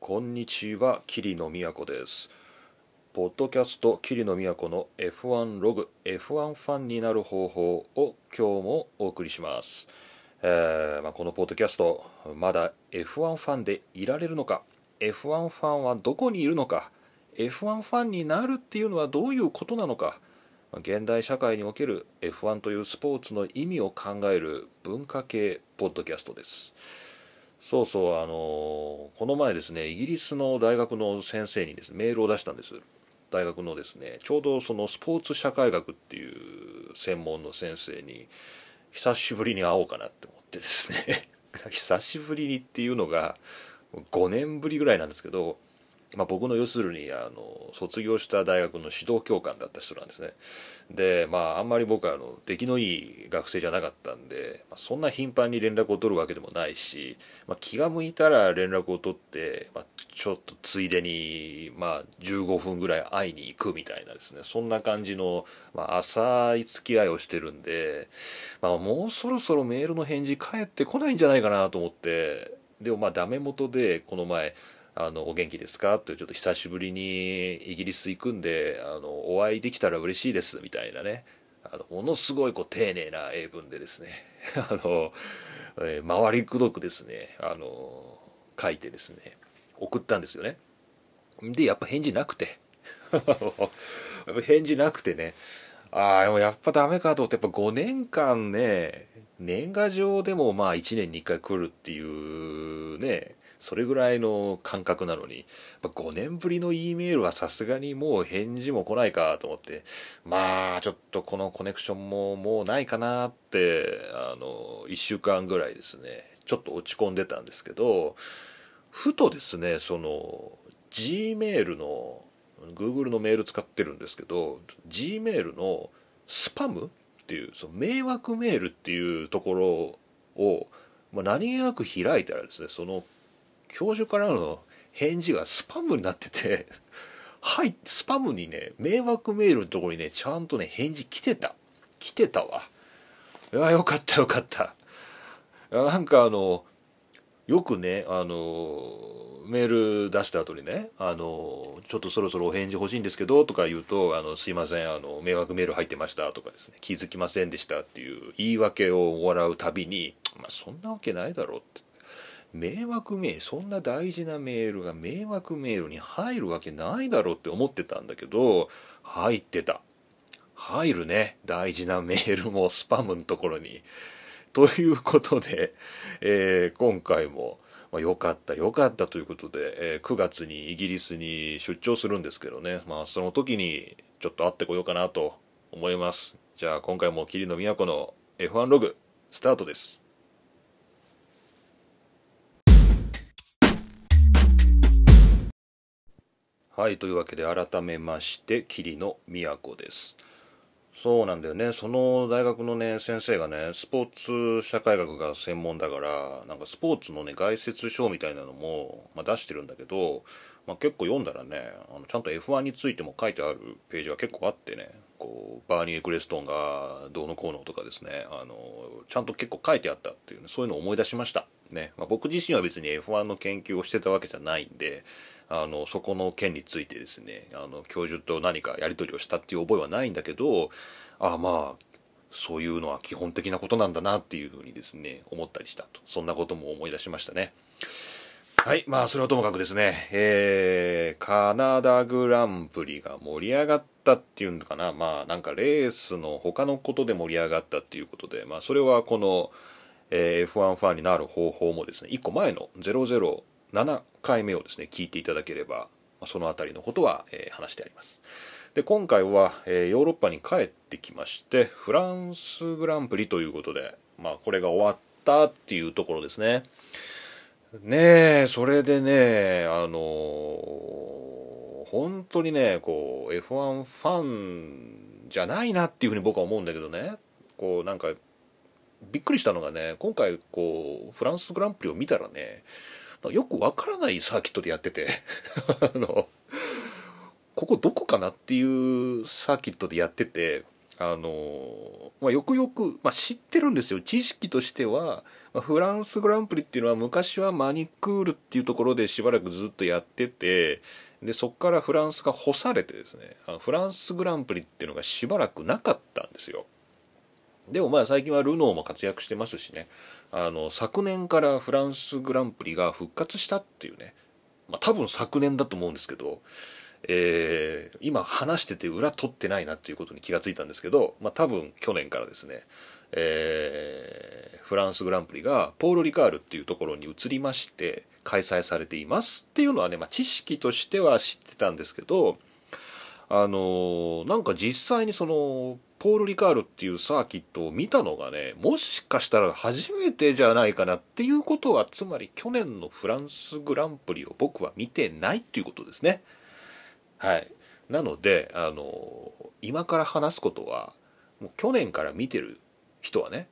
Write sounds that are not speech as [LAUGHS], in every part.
こんにちは桐野都です。ポッドキャスト桐野都の F1 ログ F1 ファンになる方法を今日もお送りします、えーまあ、このポッドキャストまだ F1 ファンでいられるのか？F1 ファンはどこにいるのか？F1 ファンになるっていうのはどういうことなのか？現代社会における F1 というスポーツの意味を考える文化系ポッドキャストです。そうそうあのこの前ですねイギリスの大学の先生にですねメールを出したんです。大学のですねちょうどそのスポーツ社会学っていう専門の先生に久しぶりに会おうかなって思ってですね。[LAUGHS] 久しぶりにっていうのが5年ぶりぐらいなんですけどまあ、僕の要するにあの卒業した大学の指導教官だった人なんですね。でまああんまり僕はあの出来のいい学生じゃなかったんで、まあ、そんな頻繁に連絡を取るわけでもないし、まあ、気が向いたら連絡を取って、まあ、ちょっとついでに、まあ、15分ぐらい会いに行くみたいなですね。そんな感じの、まあ、浅い付き合いをしてるんで、まあ、もうそろそろメールの返事返ってこないんじゃないかなと思ってでもまあダメ元でこの前あのお元気ですか？ってちょっと久しぶりにイギリス行くんであのお会いできたら嬉しいですみたいなね。あのものすごいこう丁寧な英文でですね。[LAUGHS] あの、えー、回りくどくですね。あの書いてですね。送ったんですよね。でやっぱ返事なくて。[LAUGHS] やっぱ返事なくてね。ああでもやっぱダメかと思ってやっぱ5年間ね年賀状でもまあ1年に1回来るっていうねそれぐらいの感覚なのに5年ぶりの E メールはさすがにもう返事も来ないかと思ってまあちょっとこのコネクションももうないかなってあの1週間ぐらいですねちょっと落ち込んでたんですけどふとですねその G メールの Google のメール使ってるんですけど G メールのスパムっていうその迷惑メールっていうところを、まあ、何気なく開いたらですねその教授からの返事がスパムになってて [LAUGHS] はいスパムにね迷惑メールのところにねちゃんとね返事来てた。来てたわ。いやよかったよかった。なんかあのよくねあのメール出した後にねあのちょっとそろそろお返事欲しいんですけどとか言うとあのすいませんあの迷惑メール入ってましたとかですね気づきませんでしたっていう言い訳をもらうたびにまあそんなわけないだろうって迷惑メールそんな大事なメールが迷惑メールに入るわけないだろうって思ってたんだけど入ってた。入るね。大事なメールもスパムのところに。[LAUGHS] ということで、えー、今回もまあ、よかったよかったということで、えー、9月にイギリスに出張するんですけどね、まあ、その時にちょっと会ってこようかなと思います。じゃあ今回も桐野都の F1 ログスタートです。はいというわけで改めまして桐野都です。そうなんだよね。その大学のね先生がねスポーツ社会学が専門だからなんかスポーツのね概説書みたいなのも、まあ、出してるんだけど、まあ、結構読んだらねあのちゃんと F1 についても書いてあるページが結構あってね。こうバーニー・エクレストンがどうのこうのとかですね。あのちゃんと結構書いてあったっていう、ね、そういうのを思い出しました。ね、まあ、僕自身は別に F1 の研究をしてたわけじゃないんであのそこの件についてですねあの教授と何かやり取りをしたっていう覚えはないんだけどああまあそういうのは基本的なことなんだなっていうふうにですね思ったりしたと。そんなことも思い出しましたね。はいまあそれはともかくですねえー、カナダグランプリが盛り上がったっていうのかな。まあなんかレースの他のことで盛り上がったっていうことでまあそれはこの、えー、F1 ファンになる方法もですね1個前の00 7回目をですね聞いていただければその辺りのことは、えー、話してあります。で今回は、えー、ヨーロッパに帰ってきましてフランスグランプリということで、まあ、これが終わったっていうところですね。ねえそれでねあのー、本当にねこう F1 ファンじゃないなっていうふうに僕は思うんだけどね。こうなんかびっくりしたのがね今回こうフランスグランプリを見たらねよくわからないサーキットでやってて。[LAUGHS] あのここどこかなっていうサーキットでやってて。あのまあ、よくよく、まあ、知ってるんですよ。知識としては、まあ、フランスグランプリっていうのは昔はマニクールっていうところでしばらくずっとやってて。でそこからフランスが干されてですね。あのフランスグランプリっていうのがしばらくなかったんですよ。でもまあ最近はルノーも活躍してますしね。あの昨年からフランスグランプリが復活したっていうね、まあ、多分昨年だと思うんですけどえー、今話してて裏取ってないなっていうことに気がついたんですけど、まあ、多分去年からですね、えー、フランスグランプリがポール・リカールっていうところに移りまして開催されていますっていうのはね、まあ、知識としては知ってたんですけどあのー、なんか実際にそのポール・リカールっていうサーキットを見たのがねもしかしたら初めてじゃないかなっていうことはつまり去年のフランスグランプリを僕は見てないっていうことですね。はいなのであの今から話すことはもう去年から見てる人はね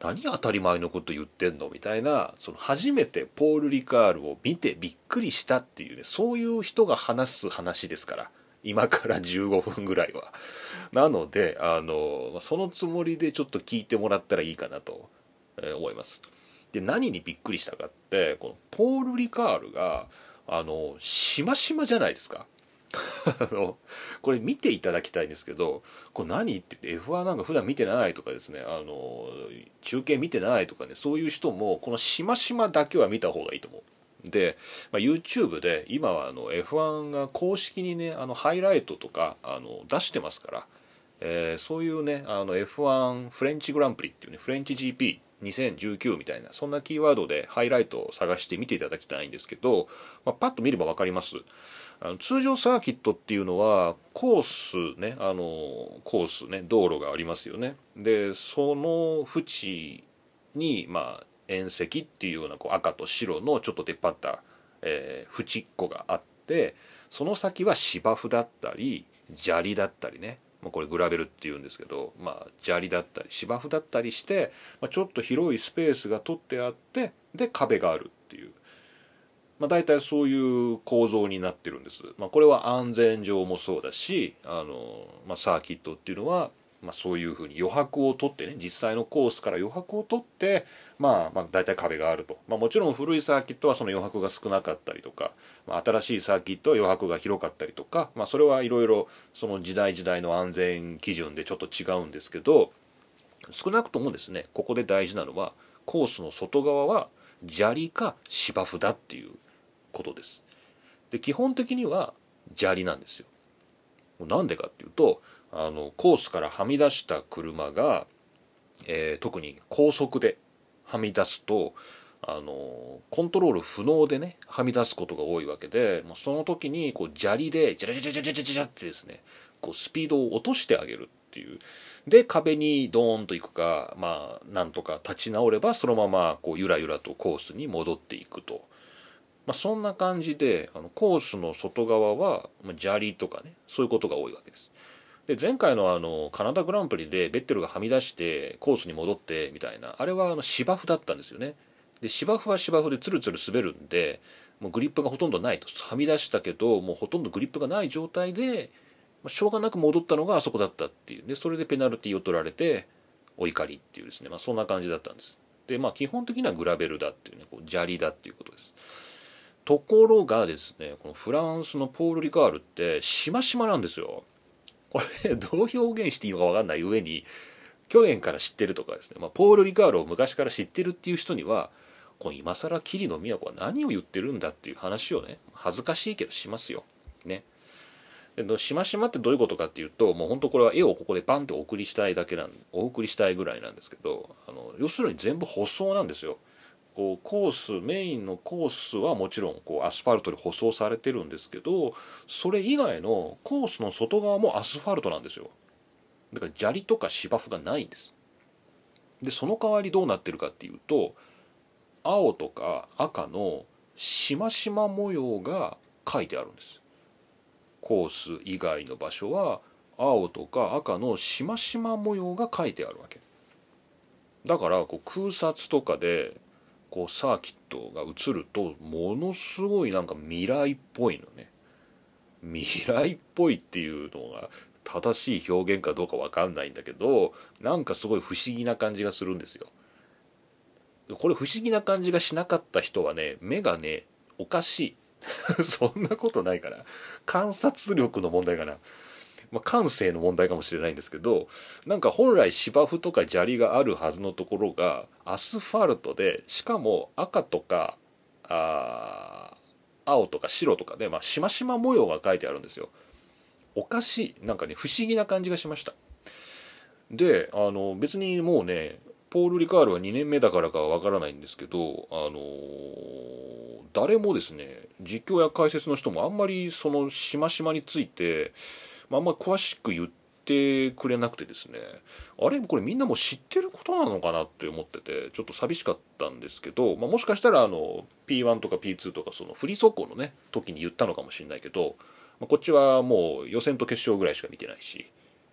何当たり前のこと言ってんのみたいなその初めてポール・リカールを見てびっくりしたっていうねそういう人が話す話ですから今から15分ぐらいは。なのであのそのつもりでちょっと聞いてもらったらいいかなと思います。で何にびっくりしたかってこのポール・リカールがあのしましまじゃないですか [LAUGHS] あのこれ見ていただきたいんですけどこれ何って言って F1 なんか普段見てないとかですねあの中継見てないとかねそういう人もこのしましまだけは見た方がいいと思うで、まあ、YouTube で今はあの F1 が公式にねあのハイライトとかあの出してますから、えー、そういうねあの F1 フレンチグランプリっていうねフレンチ GP 2019みたいなそんなキーワードでハイライトを探して見ていただきたいんですけど、まあ、パッと見れば分かります。あの通常サーキットっていうのはコースねあのコースね道路がありますよね。でその縁にまあ縁石っていうようなこう赤と白のちょっと出っ張った、えー、縁っこがあってその先は芝生だったり砂利だったりね。まあ、これグラベルっていうんですけど、まあ、砂利だったり芝生だったりして、まあ、ちょっと広いスペースが取ってあってで壁があるっていう、まあ、大体そういう構造になってるんです、まあ、これは安全上もそうだしあの、まあ、サーキットっていうのはまあ、そういうふうに余白を取ってね実際のコースから余白を取って、まあ、まあ大体壁があると、まあ、もちろん古いサーキットはその余白が少なかったりとか、まあ、新しいサーキットは余白が広かったりとか、まあ、それはいろいろその時代時代の安全基準でちょっと違うんですけど少なくともですねここで大事なのはコースの外側は砂利か芝生だっていうことです。で基本的には砂利なんですよ。なんでかっていうとあのコースからはみ出した車が、えー、特に高速ではみ出すとあのコントロール不能でねはみ出すことが多いわけでもうその時にこう砂利でジャラジャジャジャジャジャジャってですねこうスピードを落としてあげるっていうで壁にドーンと行くかまあなんとか立ち直ればそのままこうゆらゆらとコースに戻っていくと、まあ、そんな感じであのコースの外側は、砂利とかねそういうことが多いわけです。で前回のあのカナダグランプリでベッテルがはみ出してコースに戻ってみたいな。あれはあの芝生だったんですよね。で芝生は芝生でツルツル滑るんでもうグリップがほとんどないと。はみ出したけどもうほとんどグリップがない状態でまあしょうがなく戻ったのがあそこだったっていう。でそれでペナルティを取られてお怒りっていうですね、まあ、そんな感じだったんです。でまあ基本的にはグラベルだっていうねこう砂利だっていうことです。ところがですねこのフランスのポール・リカールってしましまなんですよ。これどう表現していいのか分かんない上に去年から知ってるとかですね、まあ、ポール・リカールを昔から知ってるっていう人にはこの今更桐野都は何を言ってるんだっていう話をね恥ずかしいけどしますよ。ね。でしましまってどういうことかっていうともう本当これは絵をここでバンってお送りしたいだけなんお送りしたいぐらいなんですけどあの要するに全部舗装なんですよ。こうコースメインのコースはもちろんこうアスファルトで舗装されてるんですけどそれ以外のコースの外側もアスファルトなんですよ。だから砂利とか芝生がないんです。でその代わりどうなってるかっていうと青とか赤のしましま模様が書いてあるんです。コース以外の場所は青とか赤のしましま模様が書いてあるわけ。だからこう空撮とかでこうサーキットが映るとものすごいなんか未来っぽいのね。未来っぽいっていうのが正しい表現かどうか分かんないんだけどなんかすごい不思議な感じがするんですよ。これ不思議な感じがしなかった人はね目がねおかしい。[LAUGHS] そんなことないから。観察力の問題かな、まあ、感性の問題かもしれないんですけどなんか本来芝生とか砂利があるはずのところがアスファルトでしかも赤とかあ青とか白とかで、まあ、しましま模様が書いてあるんですよ。おかしい。なんかね不思議な感じがしました。であの別にもうねポール・リカールは2年目だからかはわからないんですけどあの誰もですね実況や解説の人もあんまりそのしましまについて、まあ、んまり詳しく言ってくれなくてですねあれこれみんなも知ってることなのかなって思っててちょっと寂しかったんですけど、まあ、もしかしたらあの P1 とか P2 とかそのフリー速攻のね時に言ったのかもしれないけど、まあ、こっちはもう予選と決勝ぐらいしか見てないし、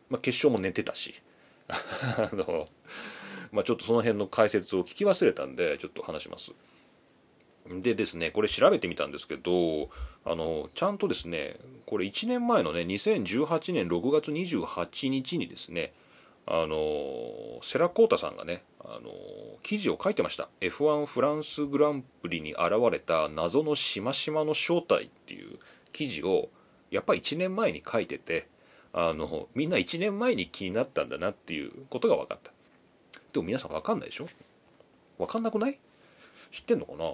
まあ、決勝も寝てたし [LAUGHS] あのまあ、ちょっとその辺の解説を聞き忘れたんでちょっと話します。でですねこれ調べてみたんですけどあのちゃんとですねこれ1年前のね2018年6月28日にですねあのセラ・コータさんがねあの記事を書いてました。F1 フランスグランプリに現れた謎のしましまの正体っていう記事をやっぱり1年前に書いててあのみんな1年前に気になったんだなっていうことが分かった。でも皆さん分かんないでしょ？分かんなくない？知ってんのかな？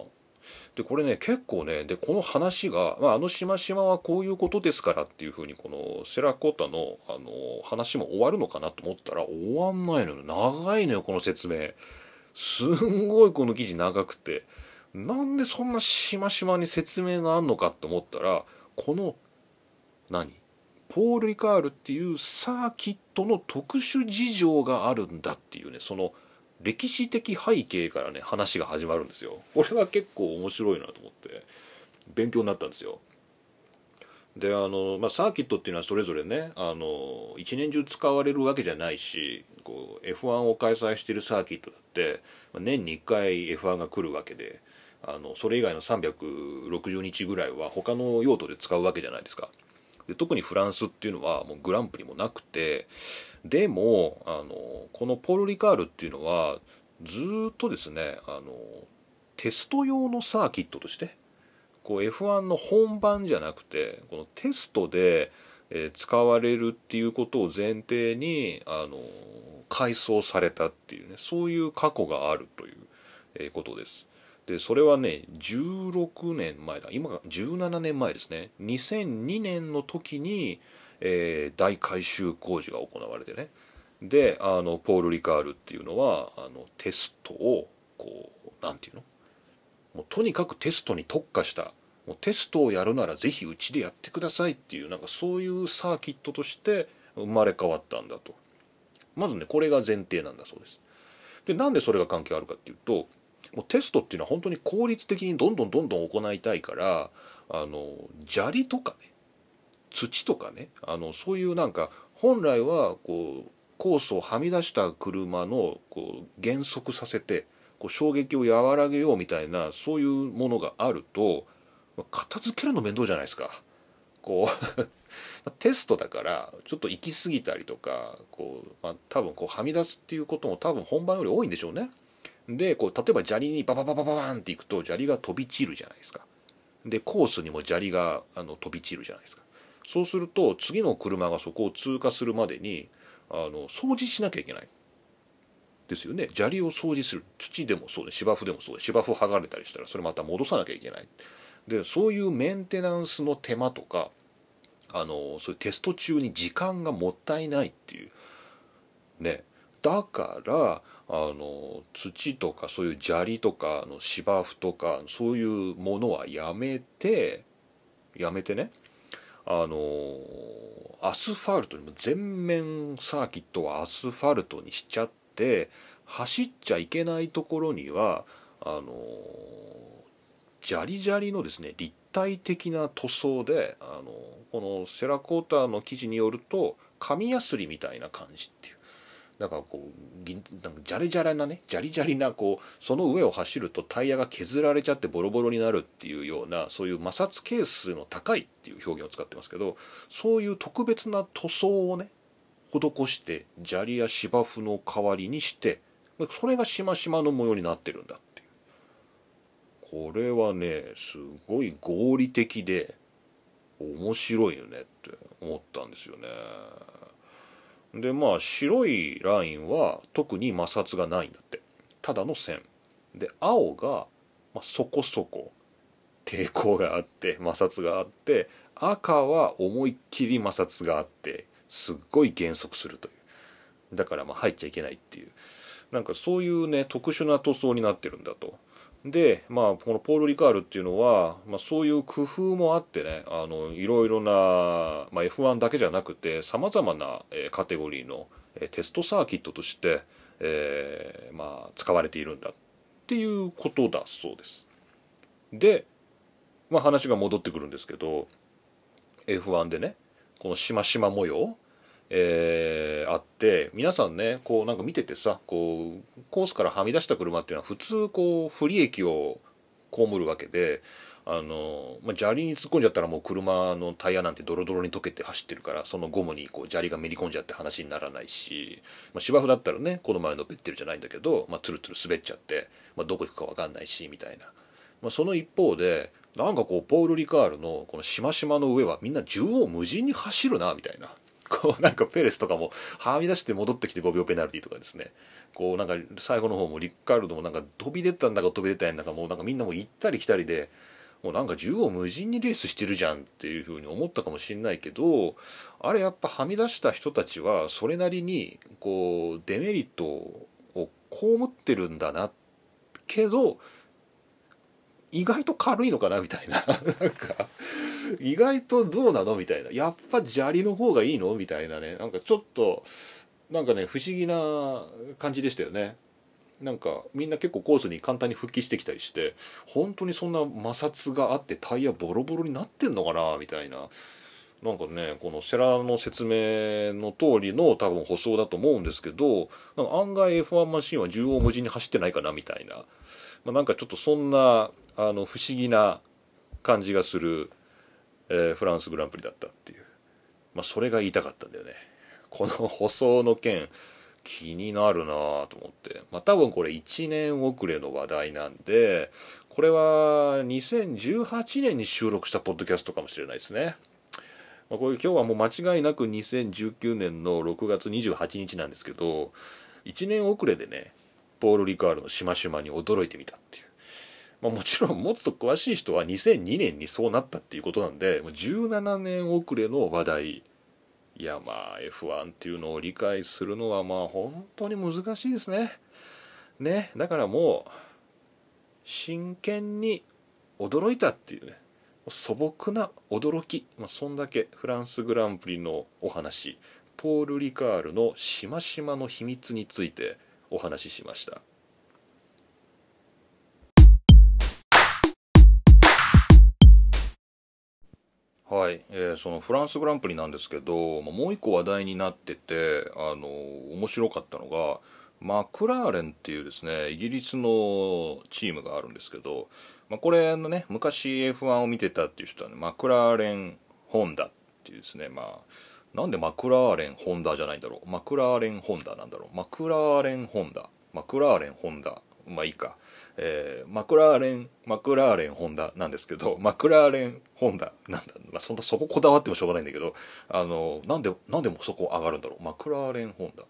でこれね結構ねでこの話が、まあ、あのしましまはこういうことですからっていうふうにこのセラコータのあの話も終わるのかなと思ったら終わんないのよ。長いのよこの説明。すんごいこの記事長くて。なんでそんなしましまに説明があんのかって思ったらこの何？ポール・リカールっていうサーキットの特殊事情があるんだっていうねその歴史的背景からね話が始まるんですよ。これは結構面白いなと思って勉強になったんですよ。であの、まあ、サーキットっていうのはそれぞれねあの一年中使われるわけじゃないしこう F1 を開催してるサーキットだってま年に1回 F1 が来るわけであのそれ以外の360日ぐらいは他の用途で使うわけじゃないですか。で特にフランスっていうのはもうグランプリもなくてでもあのこのポール・リカールっていうのはずっとですねあのテスト用のサーキットとしてこう F1 の本番じゃなくてこのテストで、え使われるっていうことを前提にあの改装されたっていうねそういう過去があるという、えことです。でそれはね16年前だ。今が17年前ですね。2002年の時に、えー、大改修工事が行われてね。であのポール・リカールっていうのはあのテストをこう何て言うの？もうとにかくテストに特化した。もうテストをやるならぜひうちでやってくださいっていうなんかそういうサーキットとして生まれ変わったんだと。まずねこれが前提なんだそうです。でなんでそれが関係あるかっていうともうテストっていうのは本当に効率的にどんどんどんどん行いたいからあの砂利とかね土とかねあのそういうなんか本来はこうコースをはみ出した車のこう減速させてこう衝撃を和らげようみたいなそういうものがあると片付けるの面倒じゃないですか。こう [LAUGHS] テストだからちょっと行き過ぎたりとかこう、まあ、多分こうはみ出すっていうことも多分本番より多いんでしょうね。でこう例えば砂利にババババババンっていくと砂利が飛び散るじゃないですか。でコースにも砂利があの飛び散るじゃないですか。そうすると次の車がそこを通過するまでにあの掃除しなきゃいけない。ですよね。砂利を掃除する。土でもそうで芝生でもそうで芝生剥がれたりしたらそれまた戻さなきゃいけない。でそういうメンテナンスの手間とかあのそういうテスト中に時間がもったいないっていう。ね。だからあの土とかそういう砂利とかの芝生とかそういうものはやめてやめてねあのアスファルトにも全面サーキットはアスファルトにしちゃって走っちゃいけないところにはあのジャリジャリのですね立体的な塗装であのこのセラコーターの記事によると紙やすりみたいな感じっていう。だかこうぎなんかジャリジャリなねジャリジャリなこうその上を走るとタイヤが削られちゃってボロボロになるっていうようなそういう摩擦係数の高いっていう表現を使ってますけどそういう特別な塗装をね施して砂利や芝生の代わりにしてそれがしましまの模様になってるんだっていうこれはねすごい合理的で面白いよねって思ったんですよね。でまあ白いラインは特に摩擦がないんだって。ただの線。で青が、まあ、そこそこ抵抗があって摩擦があって赤は思いっきり摩擦があってすっごい減速するという。だからまあ入っちゃいけないっていう。なんかそういうね特殊な塗装になってるんだと。でまあこのポール・リカールっていうのは、まあ、そういう工夫もあってねあのいろいろな、まあ、F1 だけじゃなくてさまざまな、カテゴリーの、テストサーキットとして、えー、まあ、使われているんだっていうことだそうです。で、まあ、話が戻ってくるんですけど F1 でねこのしましま模様えー、あって皆さんねこうなんか見ててさこうコースからはみ出した車っていうのは普通こう不利益を被るわけであの、まあ、砂利に突っ込んじゃったらもう車のタイヤなんてドロドロに溶けて走ってるからそのゴムにこう砂利がめり込んじゃって話にならないし、まあ、芝生だったらねこの前のべってるじゃないんだけど、まあ、ツルツル滑っちゃって、まあ、どこ行くか分かんないしみたいな、まあ、その一方でなんかこうポール・リカールのこのしましまの上はみんな縦横無尽に走るなみたいな。こうなんかペレスとかもはみ出して戻ってきて5秒ペナルティとかですね。こうなんか最後の方もリッカールドもなんか飛び出たんだか飛び出たんだかもうなんかみんなも行ったり来たりでもうなんか縦横無尽にレースしてるじゃんっていうふうに思ったかもしれないけどあれやっぱはみ出した人たちはそれなりにこうデメリットを被ってるんだな。けど意外と軽いのかなみたいな。[LAUGHS] なんか意外とどうなのみたいな。やっぱ砂利の方がいいのみたいなね。なんかちょっとなんかね不思議な感じでしたよね。なんかみんな結構コースに簡単に復帰してきたりして本当にそんな摩擦があってタイヤボロボロになってんのかなみたいな。なんかねこのセラの説明の通りの多分舗装だと思うんですけどなんか案外 F1 マシンは縦横無尽に走ってないかなみたいな。まあ、なんかちょっとそんなあの不思議な感じがする、えー、フランスグランプリだったっていう、まあ、それが言いたかったんだよねこの舗装の件気になるなと思って、まあ、多分これ1年遅れの話題なんでこれは2018年に収録したポッドキャストかもしれないですね。まあ、これ今日はもう間違いなく2019年の6月28日なんですけど1年遅れでねポール・リカールのしましまに驚いてみたっていう。まあ、もちろん [LAUGHS] もっと詳しい人は2002年にそうなったっていうことなんでもう17年遅れの話題。いやまあ F1 っていうのを理解するのはまあ本当に難しいですね。ね。だからもう真剣に驚いたっていうね。素朴な驚き、まあ、そんだけフランスグランプリのお話。ポール・リカールのしましまの秘密についてお話ししました。はい、えー、そのフランスグランプリなんですけどもう一個話題になっててあの面白かったのがマクラーレンっていうですねイギリスのチームがあるんですけど、まあ、これのね昔 F1 を見てたっていう人は、ね、マクラーレン・ホンダっていうですねまあなんでマクラーレン・ホンダじゃないんだろう。マクラーレン・ホンダなんだろう。マクラーレン・ホンダ。マクラーレン・ホンダ。まあいいか、えー、マクラーレンマクラーレン・ホンダなんですけどマクラーレン・ホンダなんだ、まあ、そんなそここだわってもしょうがないんだけどあのなんでなんでもそこ上がるんだろう。マクラーレン・ホンダ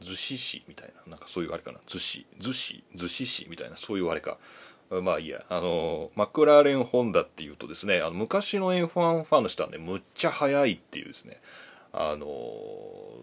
逗子市みたいな。なんかそういうあれかな。逗子。逗子。逗子市みたいな。そういうあれか。まあいいや。あのマクラーレン・ホンダっていうとですねあの昔の F1 ファンの人はねむっちゃ速いっていうですね。あの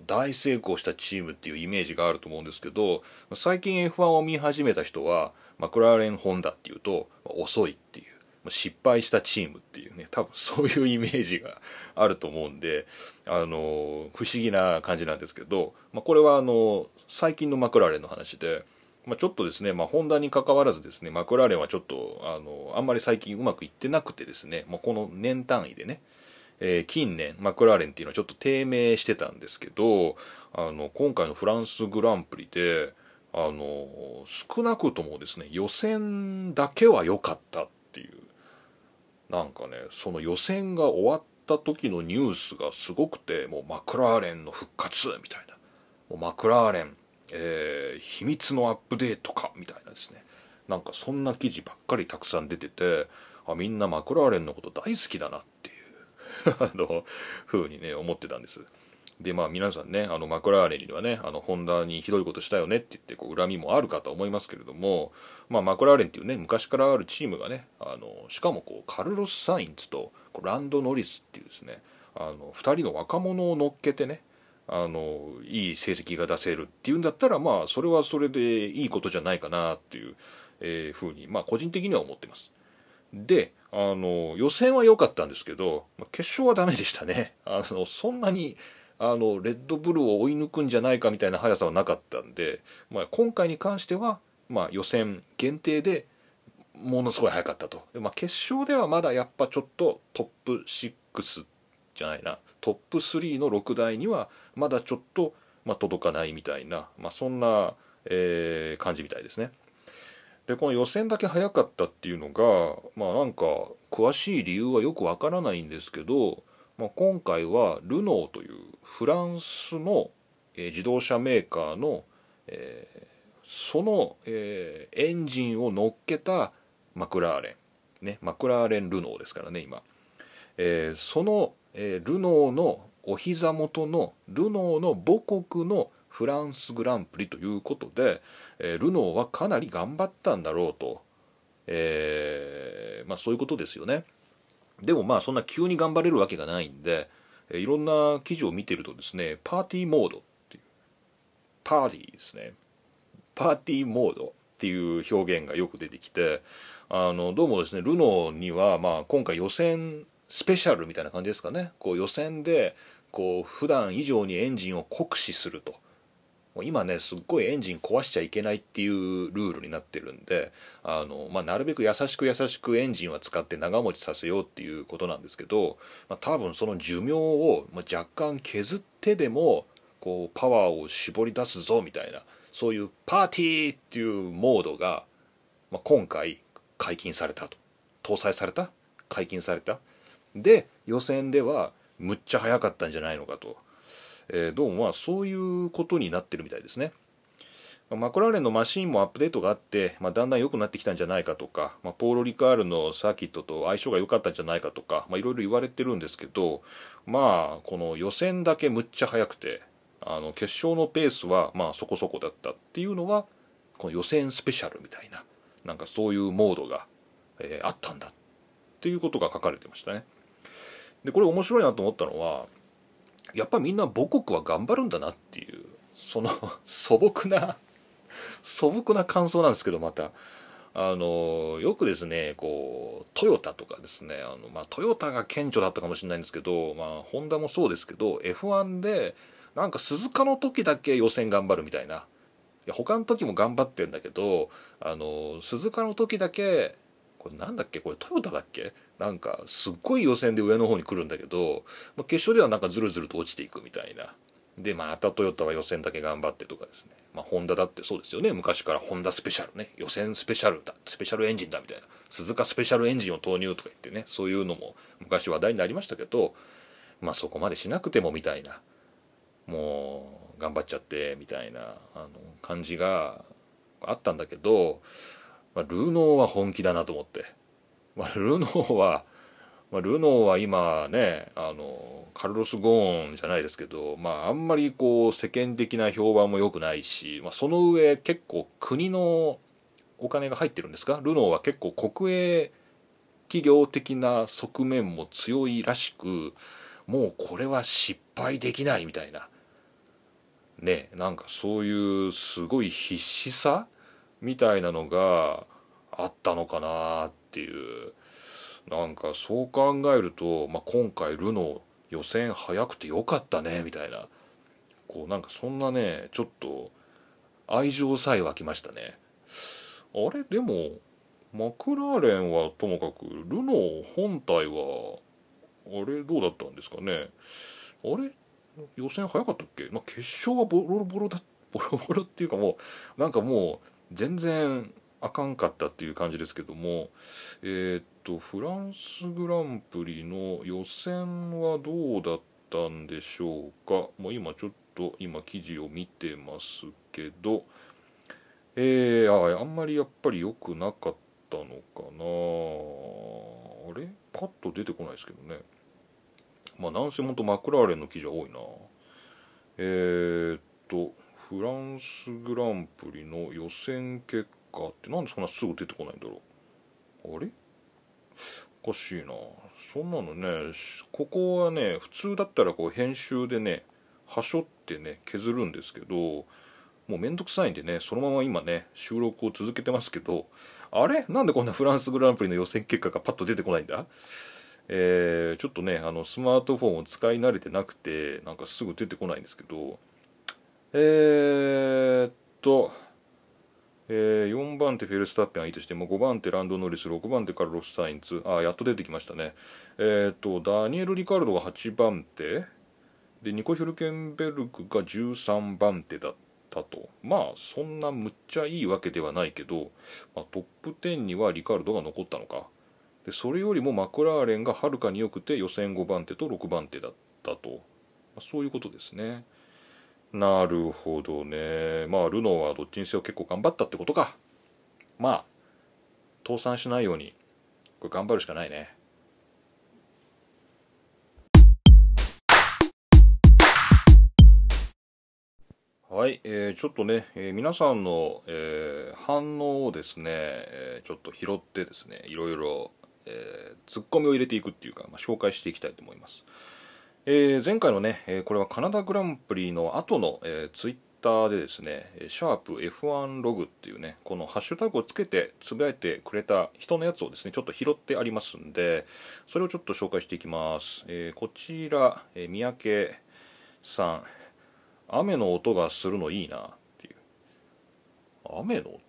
大成功したチームっていうイメージがあると思うんですけど最近 F1 を見始めた人はマクラーレン・ホンダっていうと遅いっていう失敗したチームっていうね多分そういうイメージがあると思うんであの不思議な感じなんですけど、まあ、これはあの最近のマクラーレンの話でまあ、ちょっとですね、まあ、ホンダに関わらずですねマクラーレンはちょっとあのあんまり最近うまくいってなくてですね、まあ、この年単位でね、えー、近年マクラーレンっていうのはちょっと低迷してたんですけどあの今回のフランスグランプリであの少なくともですね予選だけは良かったっていうなんかねその予選が終わった時のニュースがすごくてもうマクラーレンの復活みたいな。もうマクラーレン、えー、秘密のアップデートかみたいなですね。なんかそんな記事ばっかりたくさん出ててあみんなマクラーレンのこと大好きだなっあの風にね思ってたんです。でまあ皆さんねあのマクラーレンにはねあのホンダにひどいことしたよねって言ってこう恨みもあるかと思いますけれども、まあ、マクラーレンっていうね昔からあるチームがねあのしかもこうカルロス・サインズとランド・ノリスっていうですねあの2人の若者を乗っけてねあのいい成績が出せるっていうんだったらまあそれはそれでいいことじゃないかなっていう、えー、ふうにまあ個人的には思ってます。であの予選は良かったんですけど決勝はダメでしたね。[LAUGHS] あのそんなにあのレッドブルを追い抜くんじゃないかみたいな速さはなかったんで、まあ、今回に関しては、まあ、予選限定でものすごい速かったとで、まあ、決勝ではまだやっぱちょっとトップ6じゃないなトップ3の6台にはまだちょっと、まあ、届かないみたいな、まあ、そんな、えー、感じみたいですね。でこの予選だけ速かったっていうのがまあなんか詳しい理由はよくわからないんですけどまあ、今回はルノーというフランスの、えー、自動車メーカーの、えー、その、えー、エンジンを乗っけたマクラーレン、ね、マクラーレン・ルノーですからね今、えー、その、えー、ルノーのお膝元のルノーの母国のフランスグランプリということで、えー、ルノーはかなり頑張ったんだろうと、えーまあ、そういうことですよね。でもまあそんな急に頑張れるわけがないんでえいろんな記事を見てるとですねパーティーモードっていうパーティーですね。パーティーモードっていう表現がよく出てきてあのどうもですねルノーにはまあ今回予選スペシャルみたいな感じですかね。こう予選でこう普段以上にエンジンを酷使すると。今ねすっごいエンジン壊しちゃいけないっていうルールになってるんであの、まあ、なるべく優しく優しくエンジンは使って長持ちさせようっていうことなんですけど、まあ、多分その寿命を若干削ってでもこうパワーを絞り出すぞみたいなそういうパーティーっていうモードが、まあ、今回解禁されたと。搭載された？解禁された？で予選ではむっちゃ速かったんじゃないのかと。えー、どうもまそういうことになってるみたいですね。マクラーレンのマシンもアップデートがあって、まあ、だんだん良くなってきたんじゃないかとか、まあ、ポーロ・リカールのサーキットと相性が良かったんじゃないかとかいろいろ言われてるんですけどまあこの予選だけむっちゃ速くてあの決勝のペースはまあそこそこだったっていうのはこの予選スペシャルみたいななんかそういうモードが、えー、あったんだっていうことが書かれてましたね。でこれ面白いなと思ったのはやっぱみんな母国は頑張るんだなっていうその素朴な素朴な感想なんですけどまた。あのよくですねこうトヨタとかですねあの、まあ、トヨタが顕著だったかもしれないんですけど、まあ、ホンダもそうですけど F1 でなんか鈴鹿の時だけ予選頑張るみたいな。いや他の時も頑張ってんだけどあの鈴鹿の時だけこれなんだっけ？これトヨタだっけ？なんかすっごい予選で上の方に来るんだけど、まあ、決勝ではなんかズルズルと落ちていくみたいな。でまたトヨタは予選だけ頑張ってとかですね。まあホンダだってそうですよね。昔からホンダスペシャルね。予選スペシャルだ。スペシャルエンジンだみたいな。鈴鹿スペシャルエンジンを投入とか言ってね。そういうのも昔話題になりましたけどまあそこまでしなくてもみたいな。もう頑張っちゃってみたいなあの感じがあったんだけど、まあ、ルノーは本気だなと思って。まあ、ルノーは、まあ、ルノーは今ねあのカルロス・ゴーンじゃないですけど、まあ、あんまりこう世間的な評判も良くないし、まあ、その上結構国のお金が入ってるんですか？ルノーは結構国営企業的な側面も強いらしくもうこれは失敗できないみたいな。ねなんかそういうすごい必死さみたいなのがあったのかなっていうなんかそう考えると、まあ、今回ルノー予選早くてよかったねみたいな。こうなんかそんなねちょっと愛情さえ湧きましたね。あれ？でもマクラーレンはともかくルノー本体はあれどうだったんですかね？あれ？予選早かったっけ、まあ、決勝はボロボロだ [LAUGHS] ボロボロっていうかもうなんかもう全然あかんかったっていう感じですけどもえ、っとフランスグランプリの予選はどうだったんでしょうか？もう今ちょっと今記事を見てますけどえー、ああんまりやっぱり良くなかったのかな。あれ？パッと出てこないですけどね。まあなんせほんとマクラーレンの記事は多いな。えー、っとフランスグランプリの予選結果ってなんでそんなすぐ出てこないんだろう。あれ？おかしいな。そんなのねここはね普通だったらこう編集でねはしょってね削るんですけどもうめんどくさいんでねそのまま今ね収録を続けてますけどあれ？なんでこんなフランスグランプリの予選結果がパッと出てこないんだ？えー、ちょっとねあのスマートフォンを使い慣れてなくてなんかすぐ出てこないんですけどえー、っと、えー、4番手フェルスタッペンはいいとしても5番手ランドノリス6番手カルロス・サインツあやっと出てきましたね。えー、っとダニエル・リカルドが8番手。でニコ・ヒュルケンベルクが13番手だったと。まあそんなむっちゃいいわけではないけど、まあ、トップ10にはリカルドが残ったのか。でそれよりもマクラーレンがはるかに良くて予選5番手と6番手だったと、まあ、そういうことですね。なるほどね。まあルノーはどっちにせよ結構頑張ったってことか。まあ倒産しないようにこれ頑張るしかないね。はい、えー、ちょっとね、えー、皆さんの、えー、反応をですね、えー、ちょっと拾ってですねいろいろ、えー、ツッコミを入れていくっていうか、まあ、紹介していきたいと思います。えー、前回のね、えこれはカナダグランプリの後の、えー、ツイッターでですね、シャープ F1 ログっていうね、このハッシュタグをつけてつぶやいてくれた人のやつをですね、ちょっと拾ってありますんで、それをちょっと紹介していきます。えー、こちら、えー、三宅さん、雨の音がするのいいなっていう。雨の音？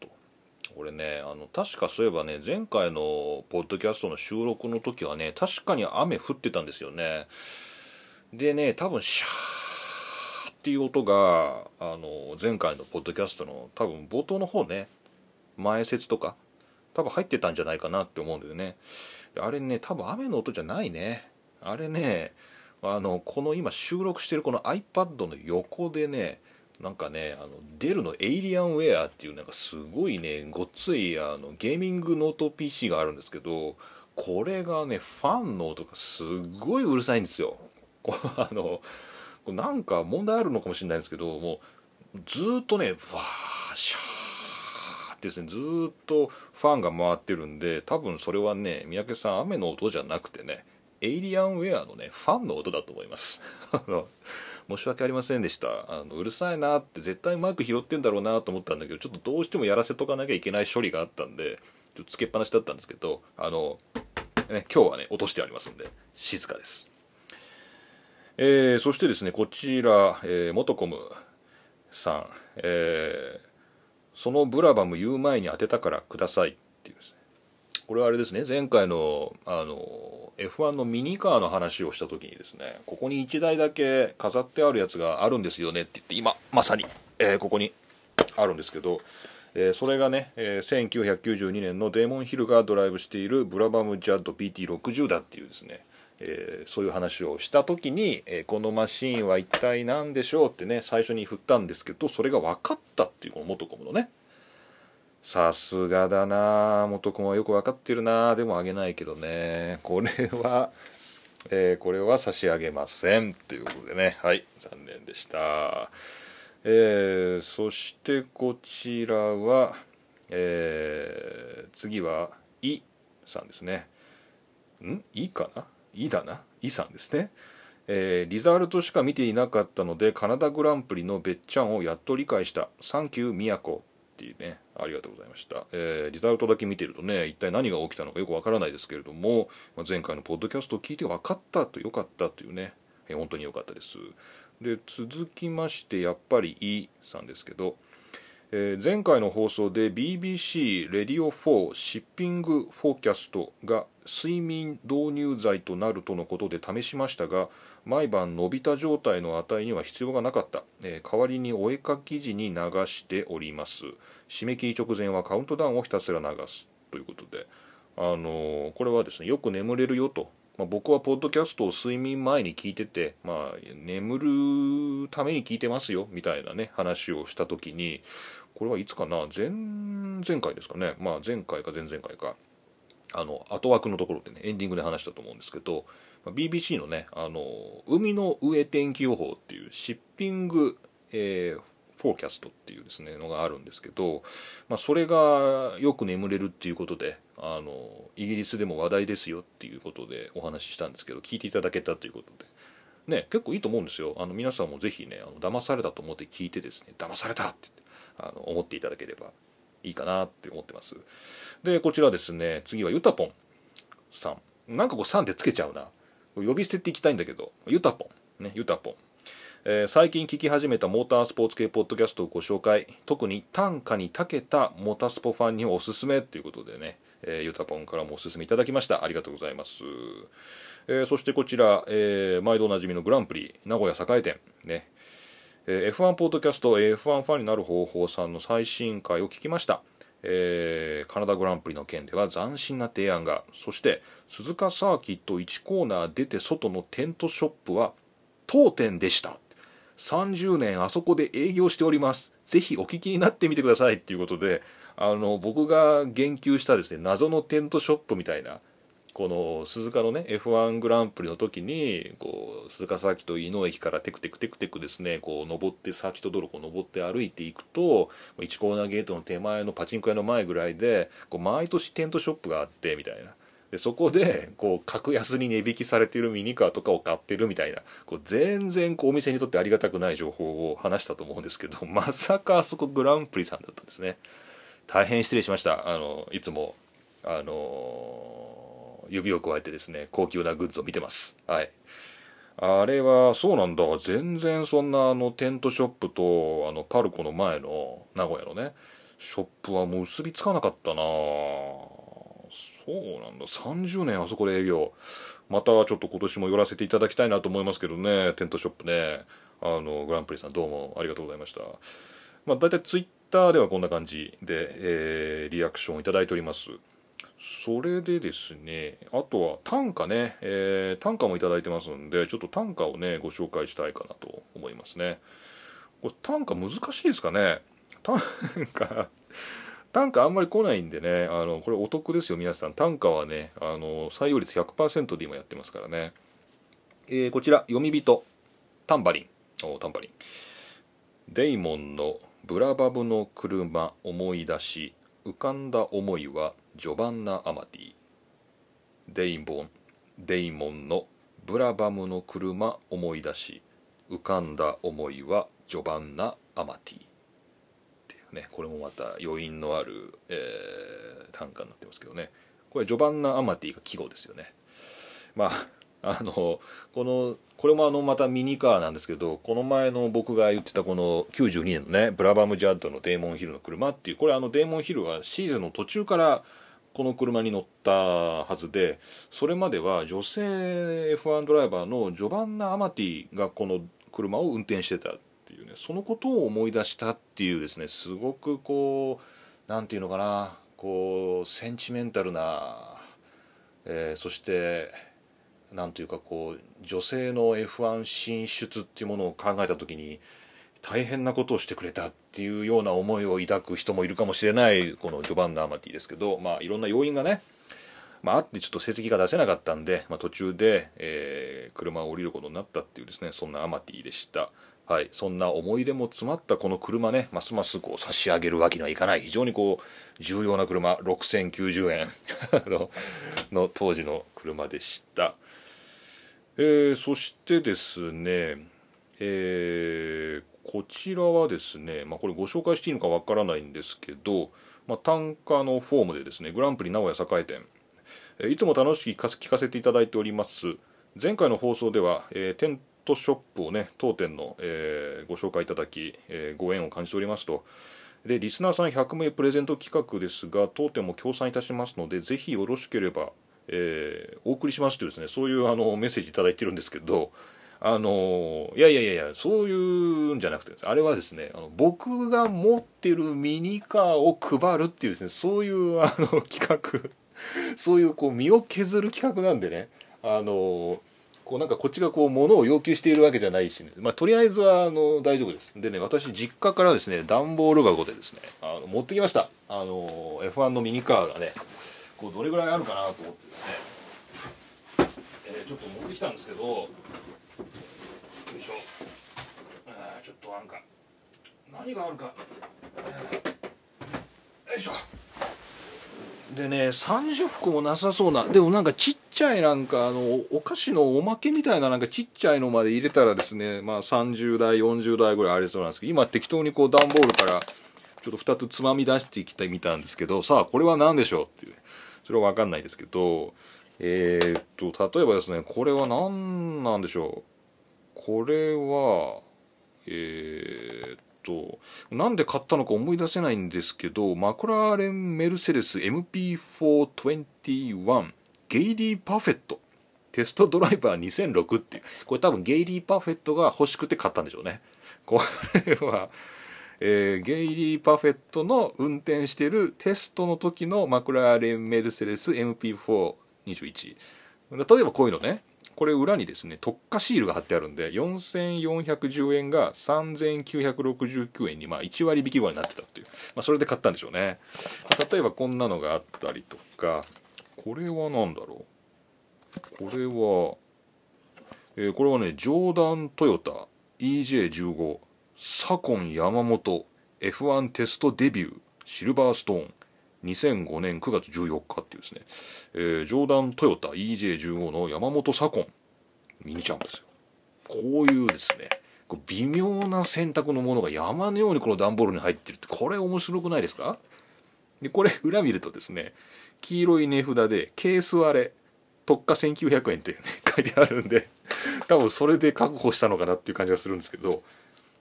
俺ね、あの、確かそういえばね、前回のポッドキャストの収録の時はね、確かに雨降ってたんですよね。でね多分シャーっていう音があの前回のポッドキャストの多分冒頭の方ね前説とか多分入ってたんじゃないかなって思うんだよね。あれね多分雨の音じゃないね。あれねあのこの今収録してるこの iPad の横でねなんかねあのデルのエイリアンウェアっていうなんかすごいねごっついあのゲーミングノート PC があるんですけどこれがねファンの音がすごいうるさいんですよ。あのなんか問題あるのかもしれないんですけどもうずっとねわーシャーってですねずっとファンが回ってるんで多分それはね三宅さん雨の音じゃなくてねエイリアンウェアのねファンの音だと思います。[LAUGHS] 申し訳ありませんでした。あのうるさいなって絶対マーク拾ってんだろうなと思ったんだけどちょっとどうしてもやらせとかなきゃいけない処理があったんでちょっとつけっぱなしだったんですけどあの、ね、今日はね落としてありますんで静かです。えー、そしてですねこちら、えー、モトコムさん、えー、そのブラバム言う前に当てたからくださいっていうですね。これはあれですね前回のあの F1 のミニカーの話をした時にですねここに1台だけ飾ってあるやつがあるんですよねって言って今まさに、えー、ここにあるんですけど、えー、それがね、えー、1992年のデーモンヒルがドライブしているブラバムジャッド PT60 だっていうですねえー、そういう話をした時に、えー、このマシーンは一体何でしょうってね最初に振ったんですけどそれが分かったっていうこの元コムのね。さすがだな元コムはよく分かってるなでもあげないけどね。これは、えー、これは差し上げませんということでね。はい残念でした。えー、そしてこちらは、えー、次は「い」さんですね。ん？いいかな？イだな？イさんですね、えー、リザルトしか見ていなかったのでカナダグランプリのべっちゃんをやっと理解した。サンキュー宮古っていうねありがとうございました、えー、リザルトだけ見てるとね一体何が起きたのかよくわからないですけれども、まあ、前回のポッドキャストを聞いて分かったとよかったというね、えー、本当に良かったです。で続きましてやっぱりイさんですけどえ前回の放送で BBC レディオ4シッピングフォーキャストが睡眠導入剤となるとのことで試しましたが毎晩伸びた状態の値には必要がなかった、えー代わりにお絵かき時に流しております。締め切り直前はカウントダウンをひたすら流すということで。あのーこれはですねよく眠れるよと、まあ、僕はポッドキャストを睡眠前に聞いてて、まあ、眠るために聞いてますよみたいなね話をした時にこれはいつかな前前回ですかね、まあ、前回か前々回か。あの後枠のところでねエンディングで話したと思うんですけど BBC のねあの海の上天気予報っていうシッピング、えーフォーキャストっていうですねのがあるんですけど、まあ、それがよく眠れるっていうことであのイギリスでも話題ですよっていうことでお話ししたんですけど聞いていただけたということで。ね結構いいと思うんですよ。あの皆さんもぜひねあの騙されたと思って聞いてですね騙されたってってあの思っていただければ。いいかなって思ってます。でこちらですね次はゆたぽんさん。なんかこう3でつけちゃうな。呼び捨てっていきたいんだけど。ゆたぽんねゆたぽんえー最近聞き始めたモータースポーツ系ポッドキャストをご紹介。特に単価に長けたモータースポファンにおすすめということでね、えーゆたぽんからもおすすめいただきました。ありがとうございます、えーそしてこちら、えー毎度おなじみのグランプリ名古屋栄店。ね。えー F1 ポッドキャスト F1 ファンになる方法さんの最新回を聞きました、えーカナダグランプリの件では斬新な提案が。そして鈴鹿サーキット1コーナー出て外のテントショップは当店でした。30年あそこで営業しております。ぜひお聞きになってみてください。っていうことであの僕が言及したですね謎のテントショップみたいなこの鈴鹿のね F1 グランプリの時にこう鈴鹿サーキット飯野駅からテクテクテクテクですねこう登ってサーキット道路を登って歩いていくと1コーナーゲートの手前のパチンコ屋の前ぐらいでこう毎年テントショップがあってみたいな。でそこでこう格安に値引きされているミニカーとかを買ってるみたいな。こう全然こうお店にとってありがたくない情報を話したと思うんですけど [LAUGHS] まさかあそこグランプリさんだったんですね。大変失礼しました。あのいつもあの指を加えてですね高級なグッズを見てます。はい。あれはそうなんだ。全然そんなあのテントショップとあのパルコの前の名古屋のねショップはもう結びつかなかったな。そうなんだ。30年あそこで営業。またちょっと今年も寄らせていただきたいなと思いますけどねテントショップね。あのグランプリさんどうもありがとうございました。まあ大体ツイッターではこんな感じで、えーリアクションをいただいております。それでですねあとは短歌ね、えー短歌もいただいてますんでちょっと短歌をねご紹介したいかなと思いますね。これ短歌難しいですかね？短歌単価あんまり来ないんでねあのこれお得ですよ皆さん。単価はねあの採用率100%で今やってますからね、えーこちら読み人。タンバリン。おタンバリン。デイモンのブラバブの車思い出し浮かんだ思いはジョバンナ・アマティ。デイモンデイモンのブラバムの車思い出し浮かんだ思いはジョバンナ・アマティ。っていうねこれもまた余韻のある、えー短歌になってますけどね。これジョバンナ・アマティが季語ですよね。まああのこのこれもあのまたミニカーなんですけどこの前の僕が言ってたこの92年のねブラバム・ジャッドのデーモンヒルの車っていうこれあのデーモンヒルはシーズンの途中からこの車に乗ったはずでそれまでは女性 F1 ドライバーのジョバンナ・アマティがこの車を運転してたっていうねそのことを思い出したっていうですねすごくこうなんていうのかなこうセンチメンタルな、えーそしてなんというかこう女性の F1 進出っていうものを考えた時に大変なことをしてくれたっていうような思いを抱く人もいるかもしれないこのジョバンナ・アマティですけどまあいろんな要因がねまあ、あってちょっと成績が出せなかったんで、まあ、途中で、えー車を降りることになったっていうですねそんなアマティでした。はい、そんな思い出も詰まったこの車ねますますこう差し上げるわけにはいかない。非常にこう重要な車6090円。[LAUGHS] のの当時の車でした、えーそしてですねえーこちらはですね、まあ、これご紹介していいのかわからないんですけど、まあ、単価のフォームでですねグランプリ名古屋栄店。いつも楽しく聞かせていただいております。前回の放送では、えーテントショップをね当店の、えーご紹介いただき、えーご縁を感じておりますと、でリスナーさん100名プレゼント企画ですが当店も協賛いたしますのでぜひよろしければ、え、お送りしますというですねそういうあのメッセージ頂いてるんですけどあのいやいやいやいやそういうんじゃなくてあれはですねあの僕が持ってるミニカーを配るっていうですねそういうあの企画。そういうこう身を削る企画なんでね。あのこうなんかこっちがこう物を要求しているわけじゃないし、ね、まあ、とりあえずはあの大丈夫です。でね私実家からですね段ボール箱でですねあの持ってきました。あの F1 のミニカーがねこうどれぐらいあるかなと思ってですね、えー、ちょっと持ってきたんですけどよいしょ。あちょっとなんか何があるか、よいしょ。でね30個もなさそうなでもなんかちっちゃいなんかあのお菓子のおまけみたいななんかちっちゃいのまで入れたらですねまあ30代40代ぐらいありそうなんですけど今適当にこう段ボールからちょっと2つつまみ出してきてみたんですけどさあこれは何でしょうっていうそれは分かんないですけどえー、っと例えばですねこれは何なんでしょう。これはえー、っとなんで買ったのか思い出せないんですけどマクラーレン・メルセデス MP421 ゲイリー・パフェットテストドライバー2006っていう。これ多分ゲイリー・パフェットが欲しくて買ったんでしょうね。これは、えー、ゲイリー・パフェットの運転してるテストの時のマクラーレン・メルセデス MP421 例えばこういうのね。これ裏にですね特価シールが貼ってあるんで4410円が3969円にまあ1割引き後になってたっていう、まあ、それで買ったんでしょうね。例えばこんなのがあったりとか。これは何だろう。これは、えー、これはねジョーダントヨタ EJ15 サコン山本 F1 テストデビューシルバーストーン。2005年9月14日っていうですね、えー、ジョーダントヨタ EJ15 の山本左近ミニチャンプですよ。こういうですね微妙な選択のものが山のようにこの段ボールに入ってるってこれ面白くないですか？でこれ裏見るとですね黄色い値札でケース割れ特価1900円って、ね、書いてあるんで多分それで確保したのかなっていう感じがするんですけど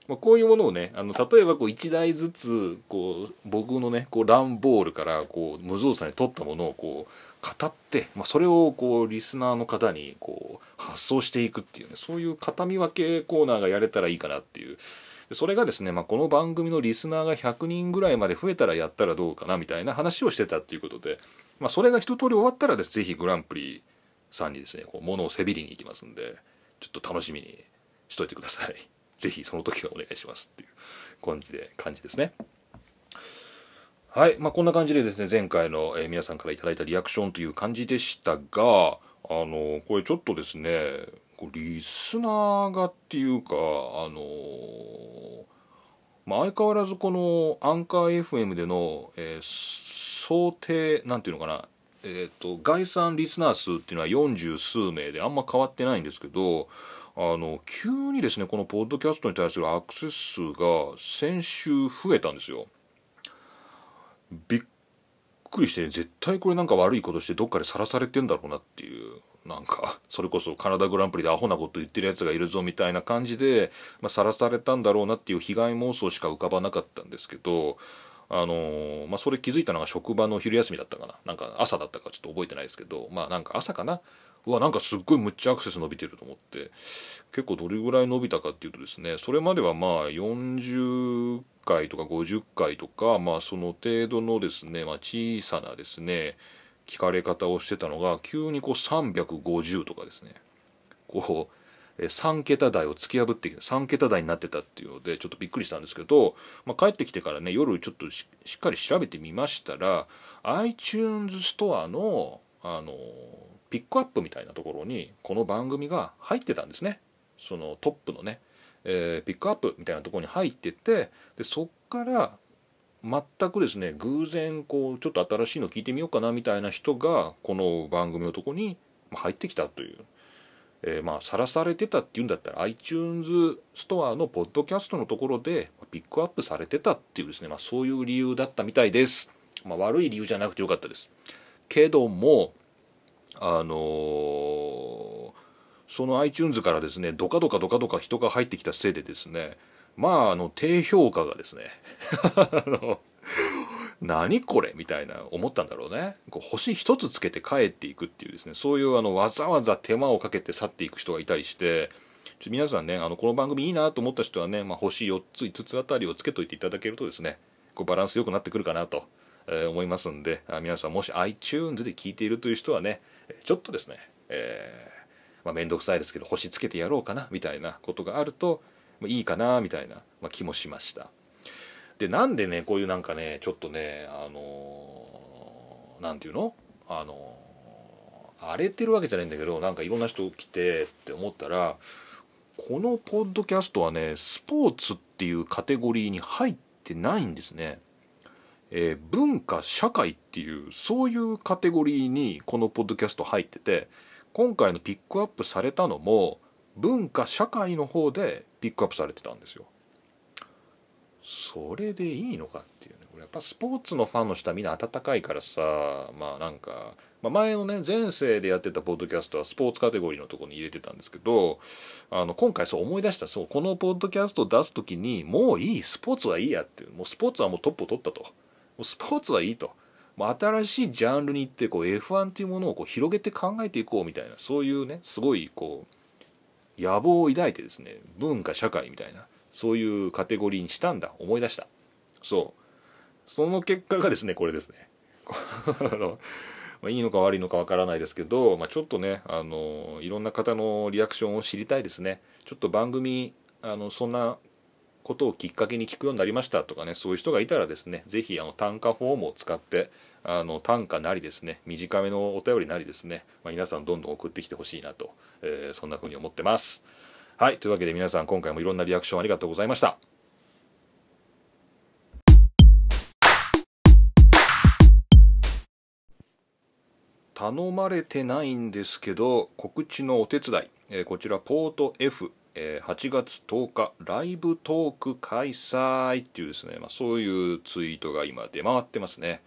まあ、こういうものをねあの例えばこう1台ずつこう僕のねこう段ボールからこう無造作に取ったものをこう語って、まあ、それをこうリスナーの方にこう発送していくっていうねそういう形見分けコーナーがやれたらいいかなっていうそれがですね、まあ、この番組のリスナーが100人ぐらいまで増えたらやったらどうかなみたいな話をしてたっていうことで、まあ、それが一通り終わったらですぜひグランプリさんにですねこう物をせびりに行きますんでちょっと楽しみにしといてください。ぜひその時はお願いしますっていう感じで感じですね。はい、まあ、こんな感じでですね前回の、え、皆さんから頂いたリアクションという感じでしたがあのこれちょっとですねリスナーがっていうかあのまあ、相変わらずこのアンカー FM での、えー、想定なんていうのかなえー、と概算リスナー数っていうのは40数名であんま変わってないんですけどあの急にですねこのポッドキャストに対するアクセス数が先週増えたんですよ。びっくりして、ね、絶対これなんか悪いことしてどっかでさらされてんだろうなっていうなんかそれこそカナダグランプリでアホなこと言ってるやつがいるぞみたいな感じでさら、まあ、されたんだろうなっていう被害妄想しか浮かばなかったんですけどあのー、まあ、それ気づいたのが職場の昼休みだったかな。なんか朝だったかちょっと覚えてないですけどまあなんか朝かな。うわなんかすっごいむっちゃアクセス伸びてると思って。結構どれぐらい伸びたかっていうとですねそれまではまあ40回とか50回とかまあその程度のですね、まあ、小さなですね聞かれ方をしてたのが急にこう350とかですねこう3桁台を突き破ってきて3桁台になってたっていうのでちょっとびっくりしたんですけど、まあ、帰ってきてからね夜ちょっとしっかり調べてみましたら iTunes ストアのあのピックアップみたいなところにこの番組が入ってたんですね。そのトップのね、えー、ピックアップみたいなところに入っててでそっから全くですね偶然こうちょっと新しいの聞いてみようかなみたいな人がこの番組のとこに入ってきたという、えー、まあさらされてたっていうんだったら iTunes ストアのポッドキャストのところでピックアップされてたっていうですね、まあ、そういう理由だったみたいです、まあ、悪い理由じゃなくてよかったです。けどもあのー、その iTunes からですねドカドカドカドカ人が入ってきたせいでですねまああの低評価がですね [LAUGHS] あの何これみたいな思ったんだろうね。こう星一つつけて帰っていくっていうですねそういうあのわざわざ手間をかけて去っていく人がいたりしてちょ皆さんねあのこの番組いいなと思った人はね、まあ、星4つ5つあたりをつけといていただけるとですねこうバランス良くなってくるかなと、えー、思いますんで皆さんもし iTunes で聞いているという人はねちょっとですね、えー、まあ、めんどくさいですけど星つけてやろうかなみたいなことがあると、ま、いいかなみたいな、まあ、気もしました。でなんでねこういうなんかねちょっとねあの何て言うの？あの荒れてるわけじゃないんだけどなんかいろんな人来てって思ったらこのポッドキャストはねスポーツっていうカテゴリーに入ってないんですね。えー、文化社会っていうそういうカテゴリーにこのポッドキャスト入ってて今回のピックアップされたのも文化社会の方でピックアップされてたんですよ。それでいいのかっていうね。これやっぱスポーツのファンの人はみんな温かいからさまあなんか、まあ、前のね前世でやってたポッドキャストはスポーツカテゴリーのとこに入れてたんですけどあの今回そう思い出した。そうこのポッドキャストを出す時にもういいスポーツはいいやっていう。もうスポーツはもうトップを取ったと。うスポーツはいいと。もう新しいジャンルに行ってこう F1 っていうものをこう広げて考えていこうみたいなそういうねすごいこう野望を抱いてですね文化社会みたいなそういうカテゴリーにしたんだ思い出した。そう。その結果がですねこれですね。[LAUGHS] ま、いいのか悪いのかわからないですけど、まあ、ちょっとねあのいろんな方のリアクションを知りたいですね。ちょっと番組あのそんなことをきっかけに聞くようになりましたとかねそういう人がいたらですね是非あの単価フォームを使ってあの単価なりですね短めのお便りなりですね、まあ、皆さんどんどん送ってきてほしいなと、えー、そんな風に思ってます。はい、というわけで皆さん今回もいろんなリアクションありがとうございました。頼まれてないんですけど告知のお手伝い、えー、こちらポート F、えー、8月10日ライブトーク開催っていうですね、まあ、そういうツイートが今出回ってますね、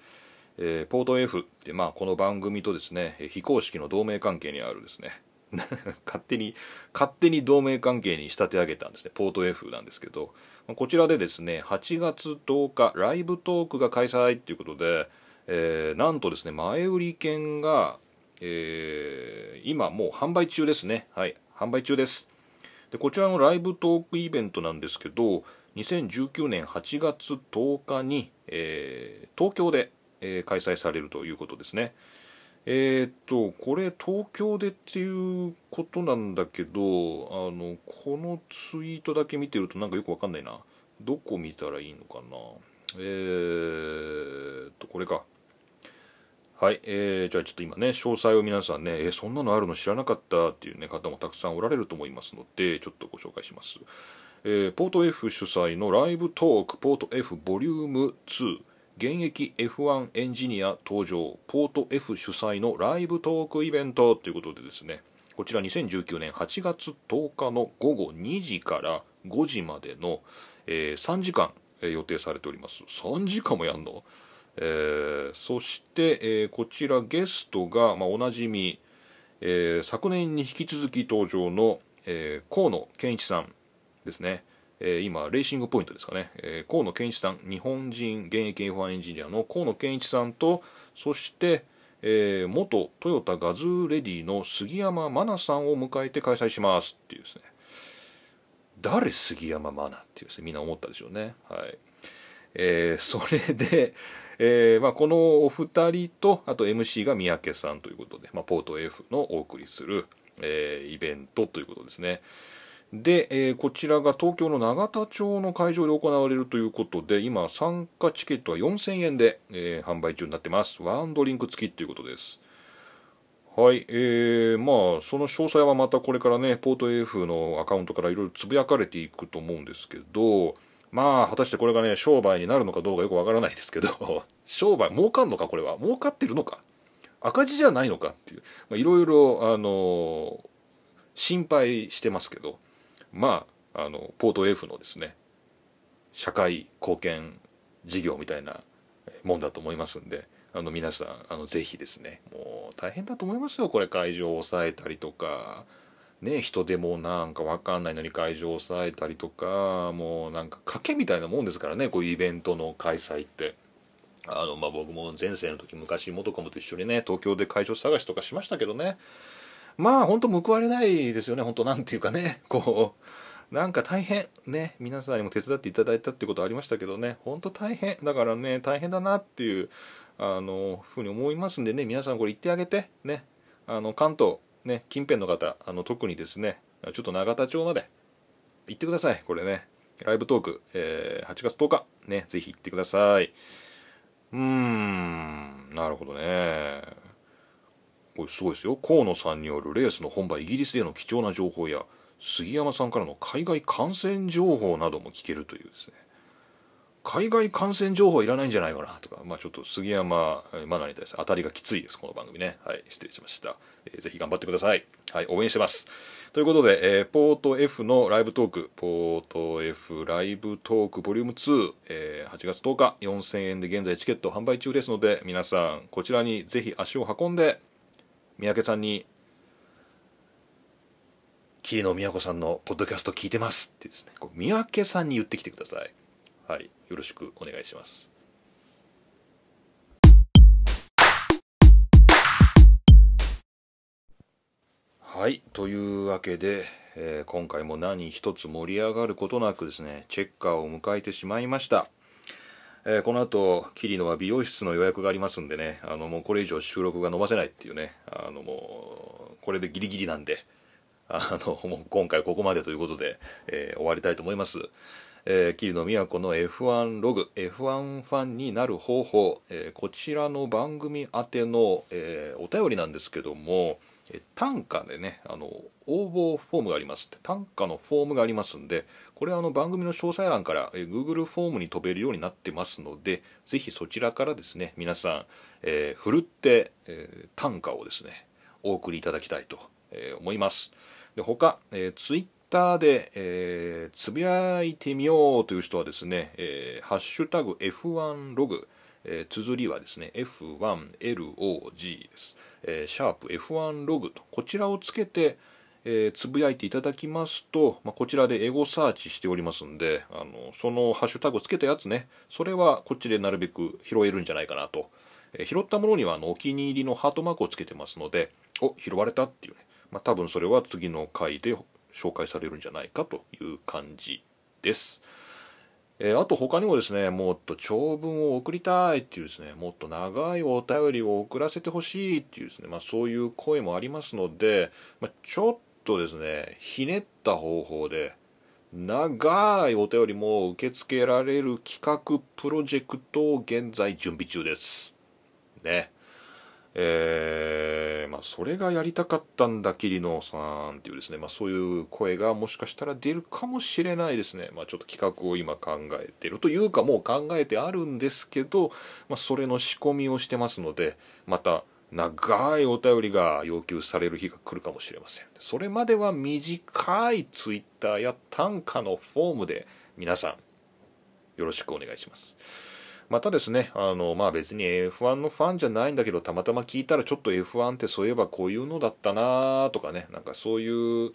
えー、ポート F ってまあこの番組とですね非公式の同盟関係にあるですね [LAUGHS] 勝手に勝手に同盟関係に仕立て上げたんですねポート F なんですけどこちらでですね8月10日ライブトークが開催っていうことで、えー、なんとですね前売り券が、えー、今もう販売中ですね。はい販売中です。でこちらのライブトークイベントなんですけど2019年8月10日に、えー、東京で、えー、開催されるということですね。えー、っとこれ東京でっていうことなんだけどあのこのツイートだけ見てるとなんかよくわかんないな。どこ見たらいいのかな。えー、っとこれか。はい、えー、じゃあちょっと今ね詳細を皆さんねえー、そんなのあるの知らなかったっていうね方もたくさんおられると思いますのでちょっとご紹介します、えー、ポート F 主催のライブトークポート F ボリューム2現役 F1 エンジニア登場ポート F 主催のライブトークイベントということでですねこちら2019年8月10日の午後2時から5時までの、えー、3時間、えー、予定されております。3時間もやんの、えー、そして、えー、こちらゲストが、まあ、おなじみ、えー、昨年に引き続き登場の、えー、河野健一さんですねえー、今、レーシングポイントですかね、えー、河野健一さん、日本人現役 F1 エンジニアの河野健一さんと、そして、えー、元トヨタガズーレディの杉山真奈さんを迎えて開催しますっていうですね、誰杉山真奈っていうですね、みんな思ったでしょうね。はい。えー、それで、えーまあ、このお二人とあと MC が三宅さんということで、まあ、ポート F のお送りする、えー、イベントということですね。で、えー、こちらが東京の永田町の会場で行われるということで今参加チケットは4000円で、えー、販売中になってますワンドリンク付きということですはいえー、まあその詳細はまたこれからねポート F のアカウントからいろいろつぶやかれていくと思うんですけどまあ果たしてこれがね商売になるのかどうかよくわからないですけど [LAUGHS] 商売儲かんのかこれは？儲かってるのか？赤字じゃないのかっていう。いろいろあの心配してますけどまああのポート F のですね社会貢献事業みたいなもんだと思いますんであの皆さんあのぜひですねもう大変だと思いますよこれ。会場を抑えたりとか。ね人でもなんか分かんないのに会場を抑えたりとかもうなんか賭けみたいなもんですからねこういうイベントの開催って。あのまあ、僕も前世の時昔元カノと一緒にね東京で会場探しとかしましたけどね。まあ本当報われないですよね本当なんていうかね。こうなんか大変ね皆さんにも手伝っていただいたってことありましたけどね。本当大変。だからね大変だなっていうあのふうに思いますんでね皆さんこれ言ってあげてね。あの関東ね近辺の方あの特にですねちょっと永田町まで行ってください。これねライブトーク、えー、8月10日。ねぜひ行ってください。うーんなるほどね。これすごいですよ。河野さんによるレースの本場イギリスでの貴重な情報や杉山さんからの海外感染情報なども聞けるというですね。海外感染情報はいらないんじゃないかなとか、まあ、ちょっと杉山マナに対して当たりがきついです、この番組ね。はい、失礼しました。えー、ぜひ頑張ってください。はい、応援してます。ということで、えー、ポート F のライブトーク、ポート F ライブトークボリューム2、えー、8月10日、4000円で現在チケット販売中ですので、皆さん、こちらにぜひ足を運んで、三宅さんに、桐野都さんのポッドキャスト聞いてますってですね、三宅さんに言ってきてください。はい、よろしくお願いします。はい。というわけで、えー、今回も何一つ盛り上がることなくですねチェッカーを迎えてしまいました、えー、この後桐野は美容室の予約がありますんでねあのもうこれ以上収録が伸ばせないっていうねあのもうこれでギリギリなんであのもう今回ここまでということで、えー、終わりたいと思います。えー、桐野都の F1 ログ F1 ファンになる方法、えー、こちらの番組宛ての、えー、お便りなんですけども単価でねあの応募フォームがあります単価のフォームがありますんでこれはあの番組の詳細欄から、え Google フォームに飛べるようになってますのでぜひそちらからですね皆さん、えー、ふるって、え単価をですねお送りいただきたいと、え思います。で他、えー、ツイッターで、えー、つぶやいてみようという人はですね、えー、ハッシュタグ F1 ログ、えー、綴りはですね、F1LOG です。えー、シャープ F1 ログと、こちらをつけて、えー、つぶやいていただきますと、まあ、こちらでエゴサーチしておりますんで、あのそのハッシュタグをつけたやつね、それはこっちでなるべく拾えるんじゃないかなと。えー、拾ったものにはあのお気に入りのハートマークをつけてますので、お、拾われたっていうね、まあ、多分それは次の回で紹介されるんじゃないかという感じです。えー、あと他にもですね、もっと長文を送りたいっていうですね、もっと長いお便りを送らせてほしいっていうですね、まあそういう声もありますので、まあ、ちょっとですね、ひねった方法で、長いお便りも受け付けられる企画プロジェクトを現在準備中です。ね。えー、まあ、それがやりたかったんだ桐野さんっていうですね、まあ、そういう声がもしかしたら出るかもしれないですね、まあ、ちょっと企画を今考えているというかもう考えてあるんですけど、まあ、それの仕込みをしてますのでまた長いお便りが要求される日が来るかもしれません。それまでは短いツイッターや短歌のフォームで皆さんよろしくお願いします。またですね、あの、まあ別に F1 のファンじゃないんだけど、たまたま聞いたらちょっと F1 ってそういえばこういうのだったなとかね、なんかそういう、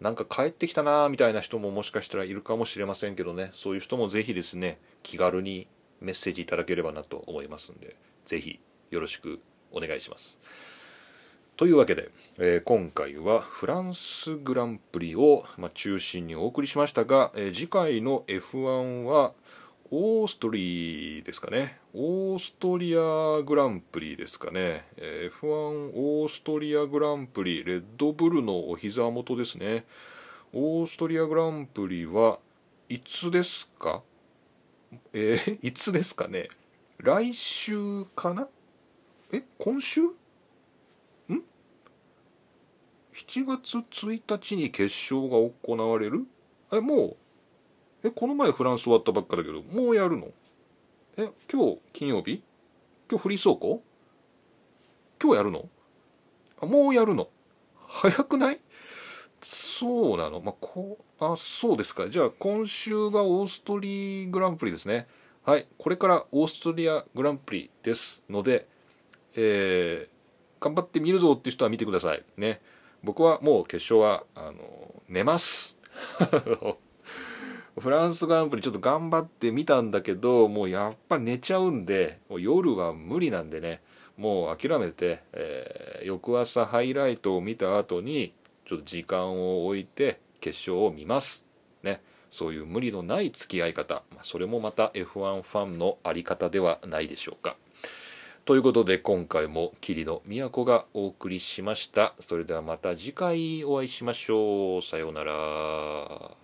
なんか帰ってきたなみたいな人ももしかしたらいるかもしれませんけどね、そういう人もぜひですね、気軽にメッセージいただければなと思いますんで、ぜひよろしくお願いします。というわけで、えー、今回はフランスグランプリを、まあ、中心にお送りしましたが、えー、次回の F1 はオーストリーですかね。オーストリアグランプリですかね。F1 オーストリアグランプリ、レッドブルのお膝元ですね。オーストリアグランプリはいつですか？えー、[LAUGHS] いつですかね？来週かな？え今週？ん ?7 月1日に決勝が行われる？えもうえこの前フランス終わったばっかだけどもうやるの？え今日金曜日？今日フリー走行？今日やるの？あもうやるの？早くない？そうなの？まあこうあそうですか。じゃあ今週がオーストリーグランプリですね。はいこれからオーストリアグランプリですのでえー、頑張ってみるぞっていう人は見てください。ね。僕はもう決勝はあの寝ます。[LAUGHS] フランスグランプリちょっと頑張ってみたんだけどもうやっぱ寝ちゃうんでもう夜は無理なんでね。もう諦めて、えー、翌朝ハイライトを見た後にちょっと時間を置いて決勝を見ます。ね。そういう無理のない付き合い方。それもまた F1 ファンの在り方ではないでしょうか。ということで今回も霧の都がお送りしました。それではまた次回お会いしましょう。さようなら。